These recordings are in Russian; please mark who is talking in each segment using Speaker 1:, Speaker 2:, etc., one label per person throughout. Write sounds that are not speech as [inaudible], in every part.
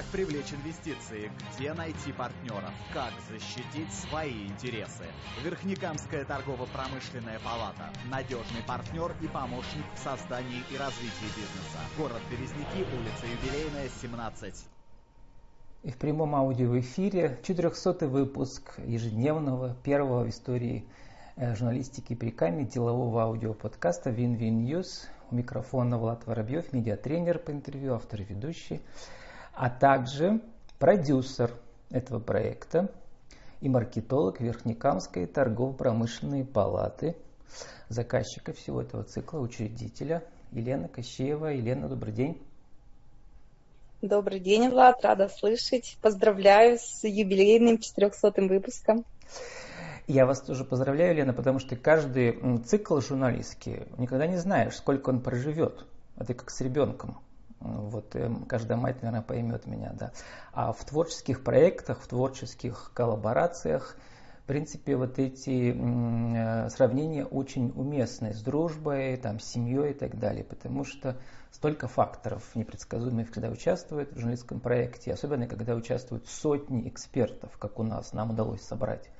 Speaker 1: Как привлечь инвестиции? Где найти партнеров? Как защитить свои интересы? Верхнекамская торгово-промышленная палата. Надежный партнер и помощник в создании и развитии бизнеса. Город Березники, улица Юбилейная, 17.
Speaker 2: И в прямом аудиоэфире 400 выпуск ежедневного первого в истории э, журналистики при делового аудиоподкаста Win-Win News. У микрофона Влад Воробьев, медиатренер по интервью, автор и ведущий а также продюсер этого проекта и маркетолог Верхнекамской торгово-промышленной палаты, заказчика всего этого цикла, учредителя Елена Кощеева. Елена, добрый день.
Speaker 3: Добрый день, Влад, рада слышать. Поздравляю с юбилейным 400 выпуском.
Speaker 2: Я вас тоже поздравляю, Лена, потому что каждый цикл журналистский, никогда не знаешь, сколько он проживет. Это как с ребенком. Вот эм, каждая мать, наверное, поймет меня, да. А в творческих проектах, в творческих коллаборациях, в принципе, вот эти э, сравнения очень уместны с дружбой, там, с семьей и так далее, потому что столько факторов непредсказуемых, когда участвуют в журналистском проекте, особенно когда участвуют сотни экспертов, как у нас, нам удалось собрать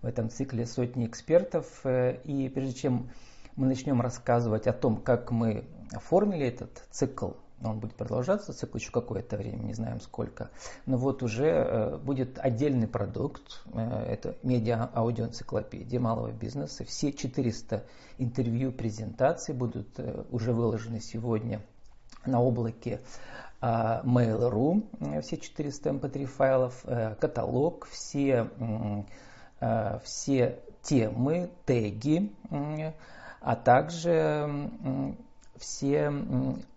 Speaker 2: в этом цикле сотни экспертов. Э, и прежде чем мы начнем рассказывать о том, как мы оформили этот цикл, он будет продолжаться, цикл еще какое-то время, не знаем сколько. Но вот уже э, будет отдельный продукт, э, это медиа-аудиоэнциклопедия малого бизнеса. Все 400 интервью, презентаций будут э, уже выложены сегодня на облаке Mail.ru, все 400 mp3 эм файлов, каталог, все, все темы, теги, а также все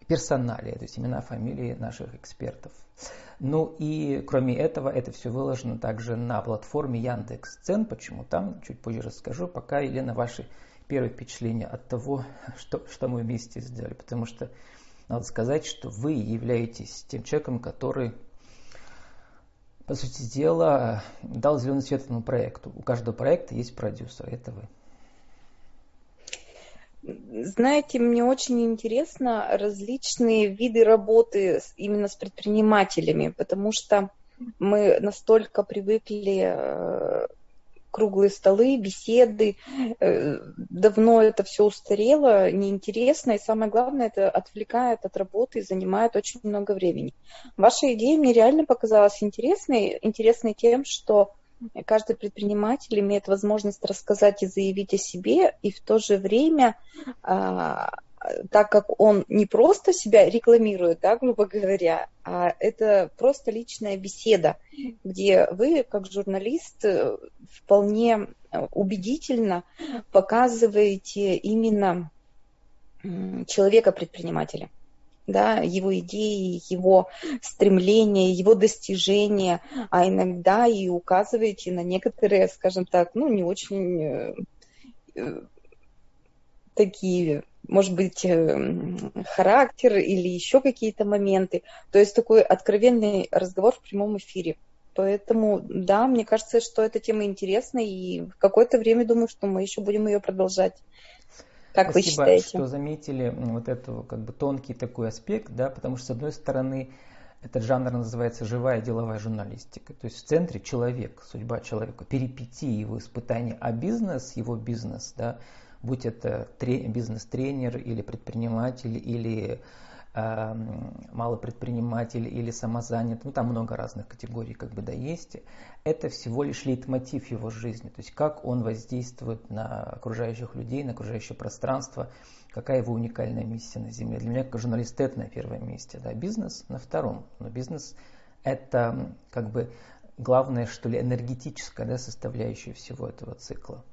Speaker 2: персоналия, то есть имена, фамилии наших экспертов. Ну и кроме этого, это все выложено также на платформе Яндекс.Цен. Почему там, чуть позже расскажу. Пока, Елена, ваши первые впечатления от того, что, что мы вместе сделали. Потому что надо сказать, что вы являетесь тем человеком, который, по сути дела, дал зеленый свет этому проекту. У каждого проекта есть продюсер, это вы.
Speaker 3: Знаете, мне очень интересно различные виды работы именно с предпринимателями, потому что мы настолько привыкли э, круглые столы, беседы. Э, давно это все устарело, неинтересно, и самое главное, это отвлекает от работы и занимает очень много времени. Ваша идея мне реально показалась интересной, интересной тем, что каждый предприниматель имеет возможность рассказать и заявить о себе, и в то же время, а, так как он не просто себя рекламирует, да, грубо говоря, а это просто личная беседа, где вы, как журналист, вполне убедительно показываете именно человека-предпринимателя да, его идеи, его стремления, его достижения, а иногда и указываете на некоторые, скажем так, ну, не очень э, э такие, может быть, э, характер или еще какие-то моменты. То есть такой откровенный разговор в прямом эфире. Поэтому, да, мне кажется, что эта тема интересна, и в какое-то время думаю, что мы еще будем ее продолжать. Как
Speaker 2: Спасибо,
Speaker 3: вы считаете?
Speaker 2: что заметили вот эту как бы тонкий такой аспект, да, потому что с одной стороны этот жанр называется живая деловая журналистика. То есть в центре человек, судьба человека, перипетии его испытания, а бизнес, его бизнес, да, будь это бизнес-тренер или предприниматель, или малый предприниматель или самозанят, ну там много разных категорий как бы да есть, это всего лишь лейтмотив его жизни, то есть как он воздействует на окружающих людей, на окружающее пространство, какая его уникальная миссия на Земле. Для меня как журналист это на первом месте, да, бизнес на втором, но бизнес это как бы главное, что ли, энергетическая да, составляющая всего этого цикла.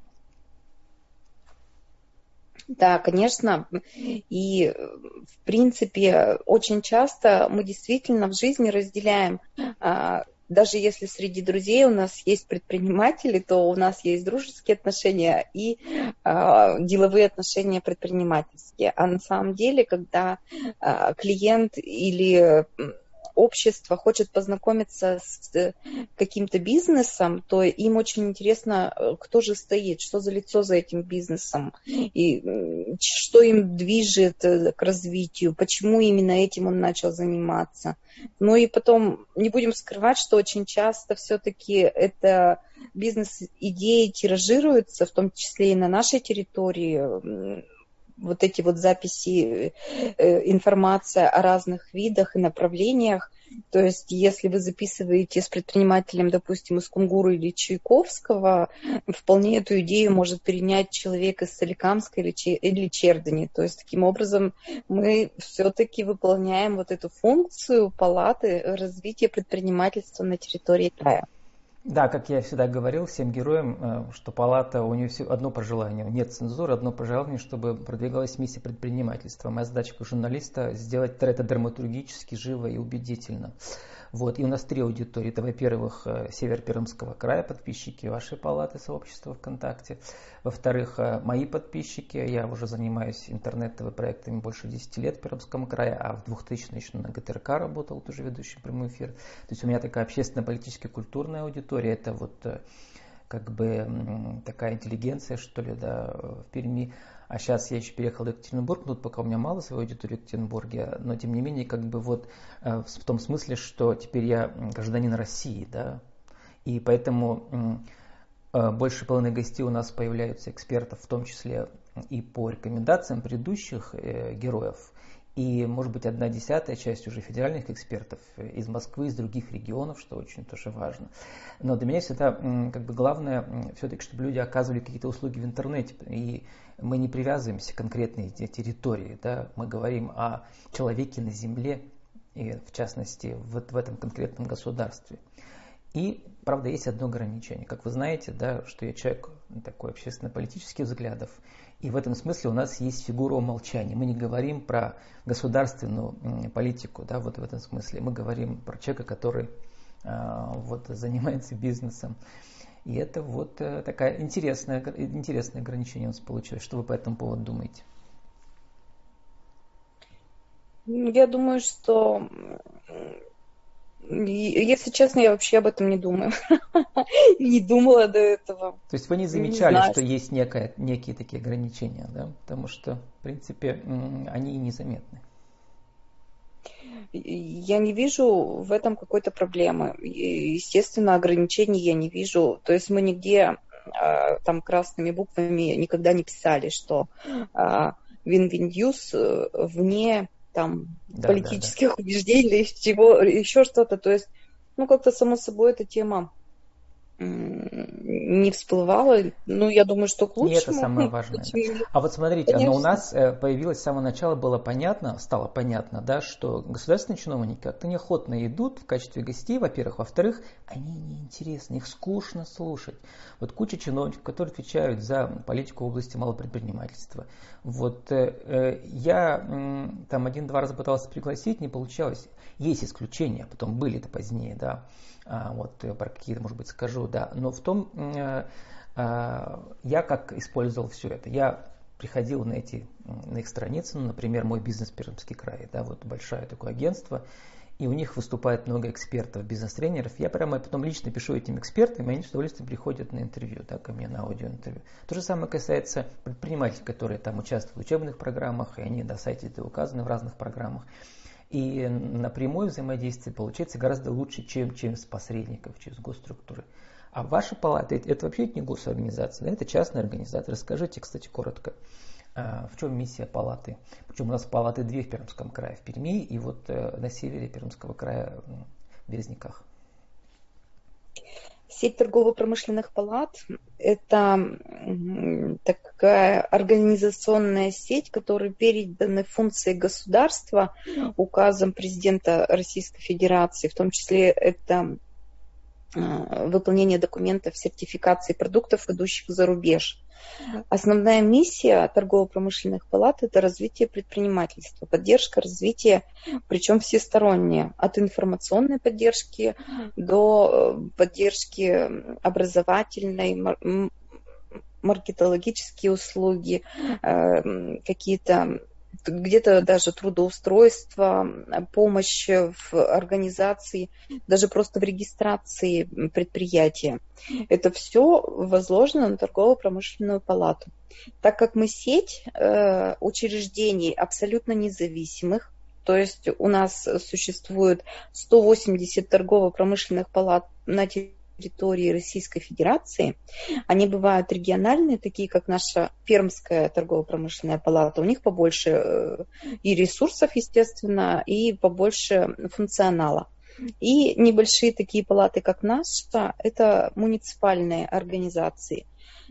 Speaker 3: Да, конечно. И, в принципе, очень часто мы действительно в жизни разделяем а, даже если среди друзей у нас есть предприниматели, то у нас есть дружеские отношения и э, деловые отношения предпринимательские. А на самом деле, когда э, клиент или общество хочет познакомиться с э, каким-то бизнесом, то им очень интересно, э, кто же стоит, что за лицо за этим бизнесом, и что им движет к развитию, почему именно этим он начал заниматься. Ну и потом не будем скрывать, что очень часто все-таки это бизнес-идеи тиражируются, в том числе и на нашей территории, вот эти вот записи, э, информация о разных видах и направлениях. То есть, если вы записываете с предпринимателем, допустим, из Кунгуру или Чайковского, вполне эту идею может перенять человек из Соликамска или, или Чердани. То есть, таким образом, мы все-таки выполняем вот эту функцию палаты развития предпринимательства на территории края.
Speaker 2: Да, как я всегда говорил всем героям, э, что палата, у нее все одно пожелание, нет цензуры, одно пожелание, чтобы продвигалась миссия предпринимательства. Моя задача как журналиста сделать это драматургически, живо и убедительно. Вот. И у нас три аудитории. Это, во-первых, э, Север Пермского края, подписчики вашей палаты сообщества ВКонтакте. Во-вторых, э, мои подписчики. Я уже занимаюсь интернет-проектами больше 10 лет в Пермском крае, а в 2000 еще на ГТРК работал, тоже ведущий прямой эфир. То есть у меня такая общественно-политическая культурная аудитория. Это вот э, как бы такая интеллигенция, что ли, да, в Перми. А сейчас я еще переехал в Екатеринбург, тут пока у меня мало своей аудитории в Екатеринбурге, но тем не менее, как бы вот э, в том смысле, что теперь я гражданин России, да, и поэтому э, больше половины гостей у нас появляются экспертов, в том числе и по рекомендациям предыдущих э, героев, и, может быть, одна десятая часть уже федеральных экспертов из Москвы, из других регионов, что очень тоже важно. Но для меня всегда как бы главное все-таки, чтобы люди оказывали какие-то услуги в интернете. И мы не привязываемся к конкретной территории. Да? Мы говорим о человеке на земле, и в частности вот в этом конкретном государстве. И, правда, есть одно ограничение. Как вы знаете, да, что я человек такой общественно-политических взглядов, и в этом смысле у нас есть фигура умолчания. Мы не говорим про государственную политику, да, вот в этом смысле. Мы говорим про человека, который а, вот, занимается бизнесом. И это вот э, такая интересная, интересное ограничение у нас получилось. Что вы по этому поводу думаете?
Speaker 3: Я думаю, что если честно, я вообще об этом не думаю. [laughs] не думала до этого.
Speaker 2: То есть вы не замечали, не что есть некое, некие такие ограничения, да? Потому что, в принципе, они незаметны.
Speaker 3: Я не вижу в этом какой-то проблемы. Естественно, ограничений я не вижу. То есть мы нигде а, там красными буквами никогда не писали, что Win-Win News э, вне там да, политических да, да. убеждений, чего, еще что-то. То есть, ну, как-то само собой эта тема не всплывала. Ну, я думаю, что к лучшему.
Speaker 2: И это самое [laughs] важное. А вот смотрите, Конечно. оно у нас э, появилось с самого начала, было понятно, стало понятно, да, что государственные чиновники как-то неохотно идут в качестве гостей, во-первых. Во-вторых, они неинтересны, их скучно слушать. Вот куча чиновников, которые отвечают за политику в области малопредпринимательства. Вот э, э я э, там один-два раза пытался пригласить, не получалось. Есть исключения, потом были это позднее, да. А, вот э, про какие-то, может быть, скажу, да. Но в том, э, а, я как использовал все это. Я приходил на эти, на их страницы, ну, например, мой бизнес Пермский край, да, вот большое такое агентство, и у них выступает много экспертов, бизнес-тренеров. Я прямо потом лично пишу этим экспертам, и они с удовольствием приходят на интервью, да, ко мне на аудиоинтервью. То же самое касается предпринимателей, которые там участвуют в учебных программах, и они на сайте это указаны в разных программах. И напрямую взаимодействие получается гораздо лучше, чем через посредников, через госструктуры. А ваша палата это, это вообще не госорганизация, да, это частная организация. Расскажите, кстати, коротко, в чем миссия палаты? Причем у нас палаты две в Пермском крае, в Перми и вот э, на севере Пермского края в Березниках.
Speaker 3: Сеть торгово-промышленных палат – это такая организационная сеть, которой переданы функции государства указом президента Российской Федерации, в том числе это а, выполнение документов сертификации продуктов, идущих за рубеж. Основная миссия торгово-промышленных палат – это развитие предпринимательства, поддержка развития, причем всесторонняя, от информационной поддержки до э, поддержки образовательной, маркетологические услуги, э, какие-то где-то даже трудоустройство, помощь в организации, даже просто в регистрации предприятия. Это все возложено на торгово-промышленную палату. Так как мы сеть э, учреждений абсолютно независимых, то есть у нас существует 180 торгово-промышленных палат на территории территории Российской Федерации. Они бывают региональные, такие как наша Пермская торгово-промышленная палата. У них побольше э, и ресурсов, естественно, и побольше функционала. И небольшие такие палаты, как наша, это муниципальные организации.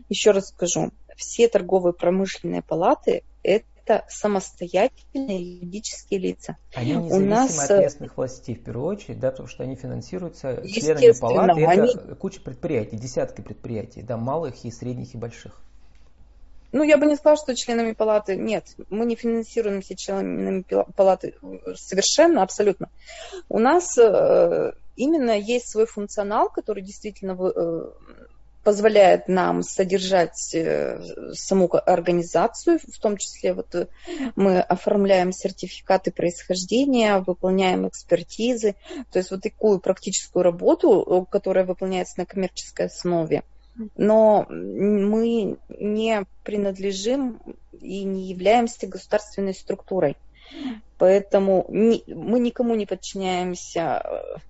Speaker 3: Еще раз скажу, все торговые промышленные палаты – это это самостоятельные юридические лица.
Speaker 2: Они независимы У нас... от местных властей в первую очередь, да, потому что они финансируются членами палаты. Они... Это куча предприятий, десятки предприятий, да, малых и средних и больших.
Speaker 3: Ну, я бы не сказала, что членами палаты нет. Мы не финансируемся членами палаты совершенно, абсолютно. У нас э, именно есть свой функционал, который действительно э, позволяет нам содержать э, саму организацию, в том числе вот э, мы оформляем сертификаты происхождения, выполняем экспертизы, то есть вот такую практическую работу, э, которая выполняется на коммерческой основе. Но мы не принадлежим и не являемся государственной структурой. Поэтому мы никому не подчиняемся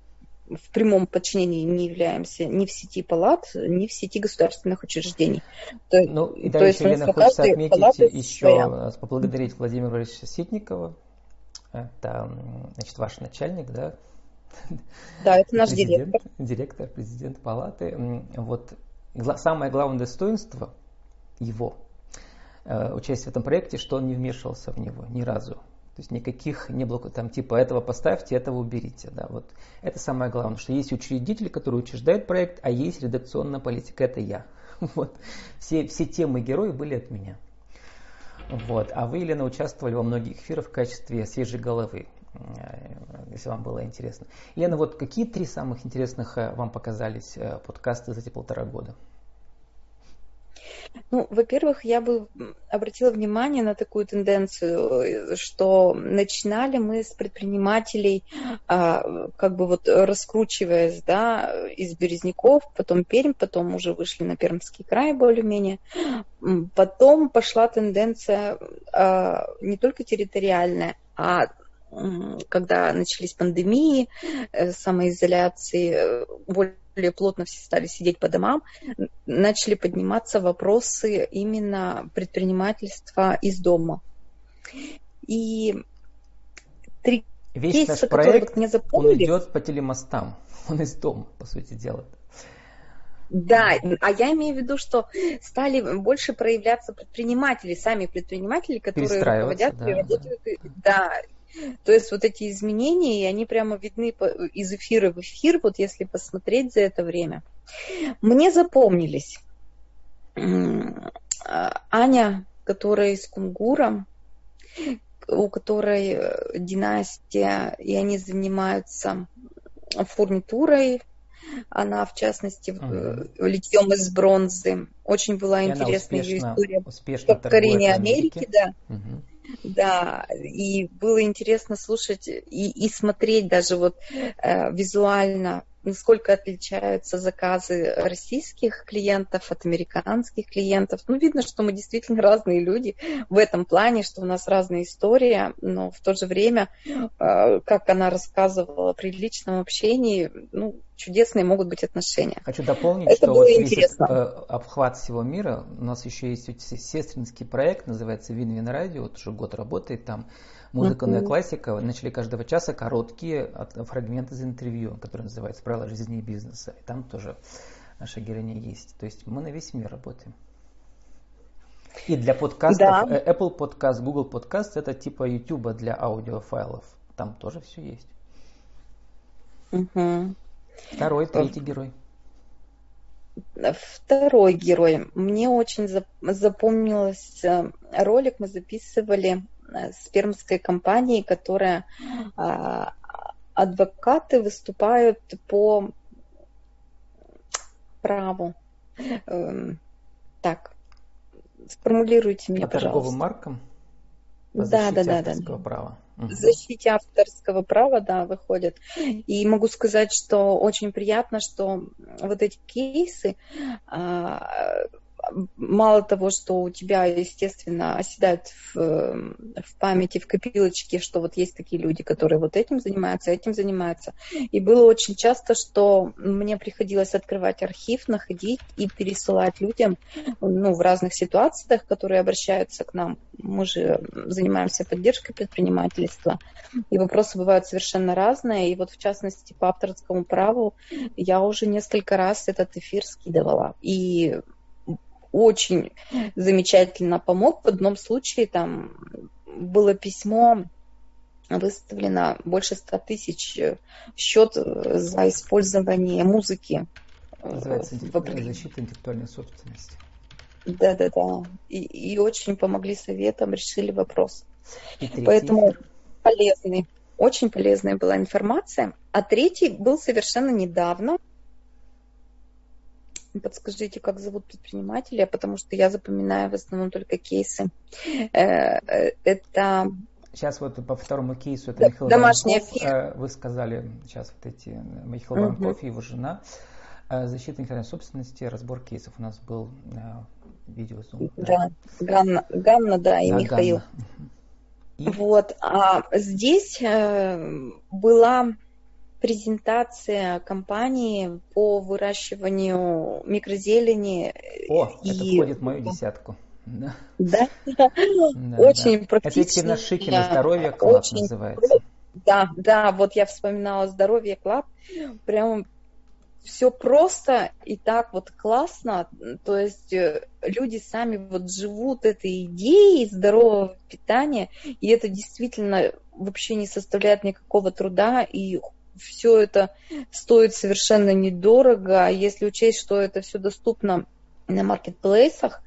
Speaker 3: в прямом подчинении не являемся ни в сети палат, ни в сети государственных учреждений.
Speaker 2: То, ну, и то еще, Лена, хочется отметить еще, своя. поблагодарить Владимира Борисовича Ситникова. Это, значит, ваш начальник, да?
Speaker 3: Да, это наш президент, директор.
Speaker 2: Директор, президент палаты. Вот самое главное достоинство его э, участия в этом проекте, что он не вмешивался в него ни разу. То есть никаких не было там типа этого поставьте, этого уберите. Да, вот. Это самое главное, что есть учредитель, который учреждает проект, а есть редакционная политика, это я. [laughs] Вот. Все, все темы герои были от меня. Вот. А вы, Елена, участвовали во многих эфирах в качестве свежей головы, э, если вам было интересно. Елена, вот какие три самых интересных э, вам показались э, подкасты за эти полтора года?
Speaker 3: Ну, во-первых, я бы обратила внимание на такую тенденцию, что начинали мы с предпринимателей, а, как бы вот раскручиваясь, да, из Березняков, потом Пермь, потом уже вышли на Пермский край более-менее. Потом пошла тенденция а, не только территориальная, а когда начались пандемии, э, самоизоляции, э, более плотно все стали сидеть по домам, начали подниматься вопросы именно предпринимательства из дома. И три
Speaker 2: Весь кейса, наш проект, мне он идет по телемостам, [laughs] он из дома, по сути дела.
Speaker 3: Да, а я имею в виду, что стали больше проявляться предприниматели, сами предприниматели, которые руководят да, и работают. Да. То есть вот эти изменения, и они прямо видны из эфира в эфир, вот если посмотреть за это время. Мне запомнились Аня, которая из Кунгура, у которой э, династия, и они занимаются фурнитурой, она, в частности, uh-huh. литьем из бронзы. Очень была и интересная ее история
Speaker 2: успешно покорения
Speaker 3: Америки, Америки да. Uh-huh. Да, и было интересно слушать и, и смотреть даже вот э, визуально насколько отличаются заказы российских клиентов от американских клиентов. Ну, видно, что мы действительно [laughs] разные люди в этом плане, что у нас разная история, но в то же время, э, как она рассказывала при личном общении, ну, чудесные могут быть отношения.
Speaker 2: Хочу дополнить, Это что вот весь э, обхват всего мира, у нас еще есть сестринский проект, называется Вин-Вин Радио, вот уже год работает там, Музыкальная uh-huh. классика. Начали каждого часа короткие фрагменты из интервью, которые называются «Правила жизни и бизнеса». И там тоже наша героиня есть. То есть мы на весь мир работаем. И для подкастов да. Э, Apple Podcast, Google Podcast это типа YouTube для аудиофайлов. Там тоже все есть.
Speaker 3: Угу.
Speaker 2: Второй, третий герой.
Speaker 3: Второй герой. Мне очень запомнился ролик, мы записывали Э, с пермской компанией, которая а, адвокаты выступают по праву. Эм, так, сформулируйте мне, по
Speaker 2: пожалуйста. торговым маркам? По
Speaker 3: да, да, да,
Speaker 2: авторского
Speaker 3: да.
Speaker 2: права.
Speaker 3: В защите авторского права, да, выходят. И могу сказать, что очень приятно, что вот эти кейсы, а, мало того, что у тебя, естественно, оседают в, в памяти, в копилочке, что вот есть такие люди, которые вот этим занимаются, этим занимаются. И было очень часто, что мне приходилось открывать архив, находить и пересылать людям ну, в разных ситуациях, которые обращаются к нам. Мы же занимаемся поддержкой предпринимательства, и вопросы бывают совершенно разные. И вот в частности по авторскому праву я уже несколько раз этот эфир скидывала. И очень замечательно помог. В одном случае там было письмо, выставлено больше 100 тысяч счет за использование музыки.
Speaker 2: Называется защита интеллектуальной собственности.
Speaker 3: Да, да, да. И, и очень помогли советам, решили вопрос. Поэтому полезный, очень полезная была информация. А третий был совершенно недавно. Подскажите, как зовут предпринимателя, потому что я запоминаю в основном только кейсы. Это
Speaker 2: Сейчас вот по второму кейсу это Михаил
Speaker 3: Домашний
Speaker 2: Воронков. Эфир. Вы сказали сейчас вот эти Михаил Воронков и его жена. Защита интеллектуальной собственности, разбор кейсов у нас был видео.
Speaker 3: Да, да Ганна, Ганна, да, и да, Михаил. Ганна. [laughs] И... Вот, а здесь была презентация компании по выращиванию микрозелени.
Speaker 2: О, и... это входит в мою десятку.
Speaker 3: Да, да, да, очень да. практично.
Speaker 2: Это Екатерина Шикина «Здоровье Club» очень... называется.
Speaker 3: Да, да, вот я вспоминала «Здоровье Club». Прям все просто и так вот классно, то есть люди сами вот живут этой идеей здорового питания, и это действительно вообще не составляет никакого труда, и все это стоит совершенно недорого. Если учесть, что это все доступно на маркетплейсах,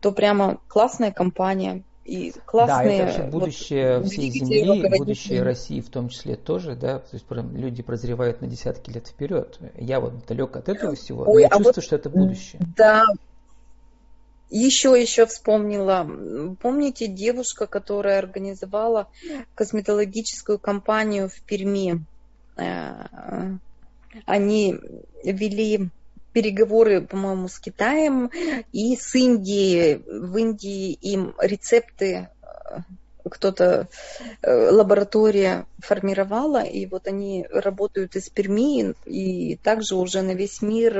Speaker 3: то прямо классная компания. И классные,
Speaker 2: да, это вообще будущее вот, всей Земли, будущее России в том числе тоже, да, то есть прям люди прозревают на десятки лет вперед. Я вот далек от этого всего, Ой, но я а чувствую, вот, что это будущее.
Speaker 3: Да, еще, еще вспомнила. Помните девушка, которая организовала косметологическую компанию в Перми? Э, они вели переговоры, по-моему, с Китаем и с Индией. В Индии им рецепты э, кто-то, э, лаборатория формировала, и вот они работают из Перми и также уже на весь мир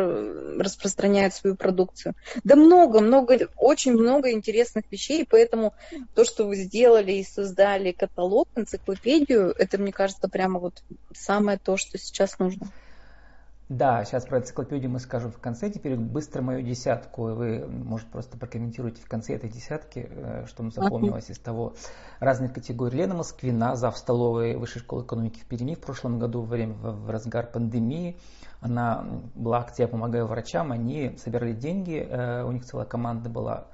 Speaker 3: распространяют свою продукцию. Да много, много, очень много интересных вещей, поэтому то, что вы сделали и создали каталог, энциклопедию, это, мне кажется, прямо вот самое то, что сейчас нужно.
Speaker 2: Да, сейчас про энциклопедию мы скажем в конце. Теперь быстро мою десятку. Вы, может, просто прокомментируете в конце этой десятки, э, что нам запомнилось из того разных категорий. Лена Москвина, зав. столовой Высшей школы экономики в Перми в прошлом году во время, в разгар пандемии. Она была акция «Я помогаю врачам». Они собирали деньги, э, у них целая команда была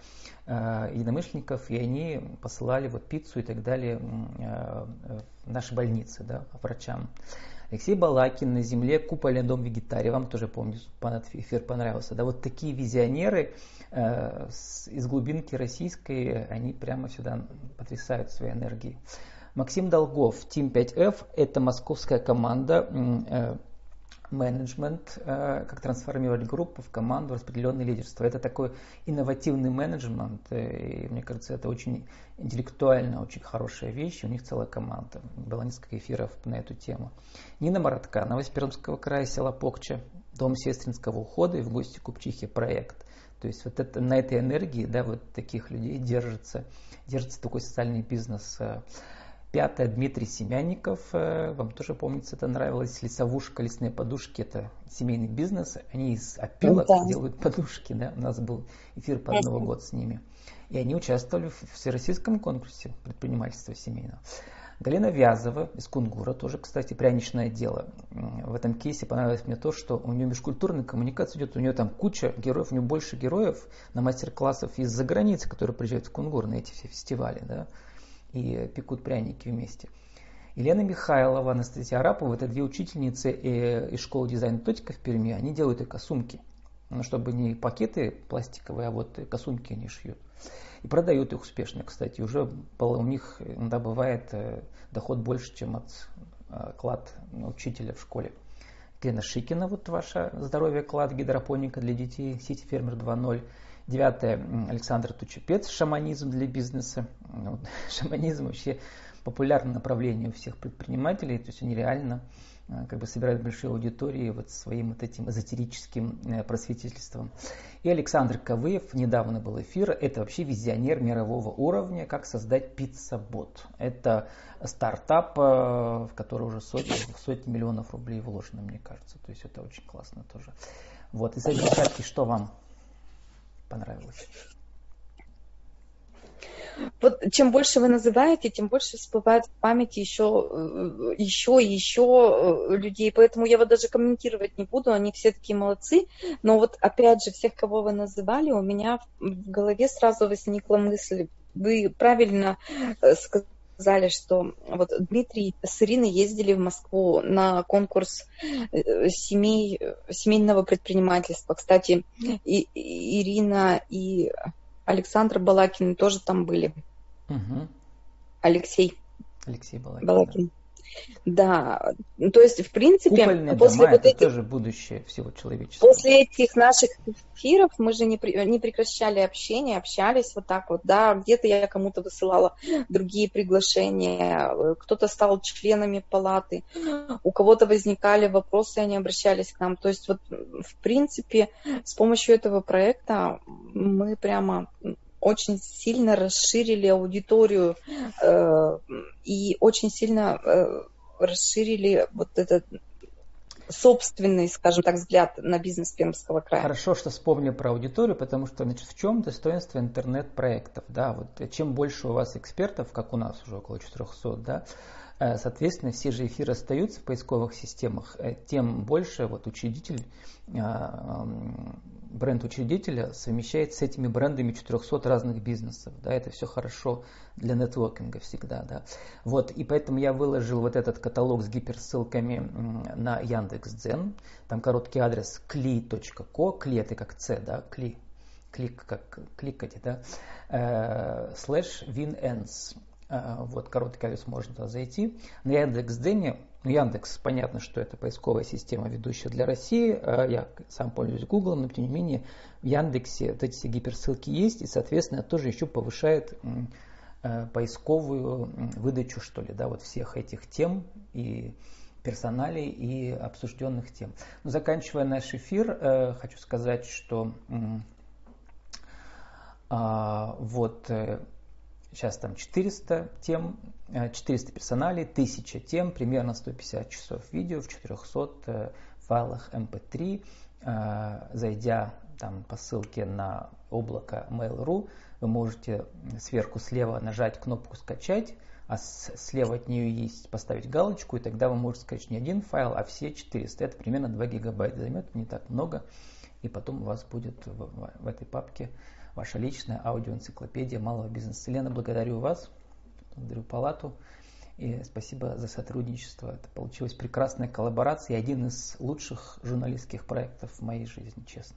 Speaker 2: э, единомышленников, и они посылали вот пиццу и так далее в наши больницы, да, врачам. Алексей Балакин на земле, купольный дом вегетарий, вам тоже помню, эфир понравился. Да, вот такие визионеры э, с, из глубинки российской, они прямо сюда потрясают своей энергией. Максим Долгов, Team 5F, это московская команда, э, менеджмент, э, как трансформировать группу в команду, распределенное лидерство. Это такой инновативный менеджмент, э, и мне кажется, это очень интеллектуально, очень хорошая вещь. У них целая команда. Было несколько эфиров на эту тему. Нина Маратка, Новосибирского края, села Покча, Дом сестринского ухода и в гости Купчихи проект. То есть вот это, на этой энергии, да, вот таких людей держится, держится такой социальный бизнес э, Пятое, Дмитрий Семянников, э, вам тоже помнится, это нравилось, лесовушка, лесные подушки, это семейный бизнес, они из опилок да. делают подушки, да, у нас был эфир по Новый год с ними. И они участвовали в всероссийском конкурсе предпринимательства семейного. Галина Вязова из Кунгура, тоже, кстати, пряничное дело. В этом кейсе понравилось мне то, что у нее межкультурная коммуникация идет, у нее там куча героев, у нее больше героев на мастер-классов из-за границы, которые приезжают в Кунгур на эти все фестивали. Да и пекут пряники вместе. Елена Михайлова, Анастасия Арапова, это две учительницы из школы дизайна Тотика в Перми, они делают эко-сумки. ну, чтобы не пакеты пластиковые, а вот косунки они шьют. И продают их успешно, кстати. Уже у них иногда бывает э, доход больше, чем от э, клад учителя в школе. Лена Шикина, вот ваша здоровье клад, гидропоника для детей, сити фермер 2.0. Девятое, Александр Тучепец, шаманизм для бизнеса. [laughs] Шаманизм вообще популярное направление у всех предпринимателей, то есть они реально Э, как бы собирает большие аудитории вот своим вот этим эзотерическим э, просветительством. И Александр Ковыев, недавно был эфир, это вообще визионер мирового уровня, как создать пицца-бот. Это стартап, э, в который уже сотни, сотни миллионов рублей вложено, мне кажется. То есть это очень классно тоже. Вот, из этой десятки что вам понравилось?
Speaker 3: Вот чем больше вы называете, тем больше всплывает в памяти еще, еще и еще э, людей. Поэтому я вот даже комментировать не буду, они все такие молодцы. Но вот опять же, всех, кого вы называли, у меня в голове сразу возникла мысль. Вы правильно э, сказали, что вот Дмитрий с Ириной ездили в Москву на конкурс э, семей, семейного предпринимательства. Кстати, и, Ирина и Александр Балакин тоже там были. Угу. Алексей.
Speaker 2: Алексей Балакин.
Speaker 3: Балакин. Да. Да, то есть, в принципе,
Speaker 2: Купольные после дома, вот это этих, тоже будущее всего человечества.
Speaker 3: После этих наших эфиров мы же не, не прекращали общение, общались вот так вот, да, где-то я кому-то высылала другие приглашения, кто-то стал членами палаты, у кого-то возникали вопросы, они обращались к нам. То есть, вот, в принципе, с помощью этого проекта мы прямо очень сильно расширили аудиторию э, и очень сильно э, расширили вот этот собственный, скажем так, взгляд на бизнес Пермского края.
Speaker 2: Хорошо, что вспомнил про аудиторию, потому что значит, в чем достоинство интернет-проектов? Да, вот, чем больше у вас экспертов, как у нас уже около 400, да, соответственно, все же эфиры остаются в поисковых системах, э, тем больше вот учредитель э, бренд учредителя совмещает с этими брендами 400 разных бизнесов. Да, это все хорошо для нетворкинга всегда. Да. Вот, и поэтому я выложил вот этот каталог с гиперссылками на Яндекс.Дзен. Там короткий адрес kli.co, кли это как c, да, кли, клик, как кликать, да, э, слэш winends. Э, вот короткий адрес можно туда зайти. На Яндекс.Дзене ну, Яндекс, понятно, что это поисковая система, ведущая для России. А я сам пользуюсь Google, но тем не менее в Яндексе вот эти гиперссылки есть, и, соответственно, тоже еще повышает э, поисковую выдачу, что ли, да, вот всех этих тем и персоналей и обсужденных тем. Но заканчивая наш эфир, э, хочу сказать, что а, вот э, сейчас там 400 тем, 400 э, персоналей, 1000 тем, примерно 150 часов видео в 400 э, файлах MP3. Э, зайдя там по ссылке на облако Mail.ru, вы можете сверху слева нажать кнопку «Скачать», а слева от нее есть поставить галочку, и тогда вы можете скачать не один файл, а все 400. Это примерно 2 гигабайта займет, не так много. И потом у вас будет в, в этой папке ваша личная аудиоэнциклопедия малого бизнеса. Елена, благодарю вас, благодарю палату. И спасибо за сотрудничество. Это получилась прекрасная коллаборация и один из лучших журналистских проектов в моей жизни, честно.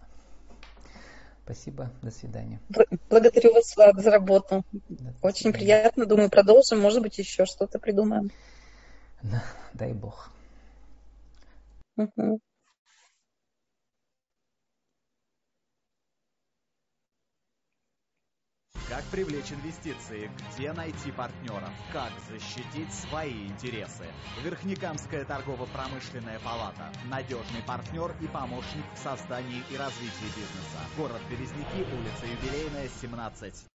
Speaker 2: Спасибо, до свидания.
Speaker 3: Благодарю вас, Влад, за работу. Очень приятно. Думаю, продолжим. Может быть, еще что-то придумаем.
Speaker 2: Да, дай бог.
Speaker 1: Угу. Как привлечь инвестиции? Где найти партнеров? Как защитить свои интересы? Верхнекамская торгово-промышленная палата. Надежный партнер и помощник в создании и развитии бизнеса. Город Березники, улица Юбилейная, 17.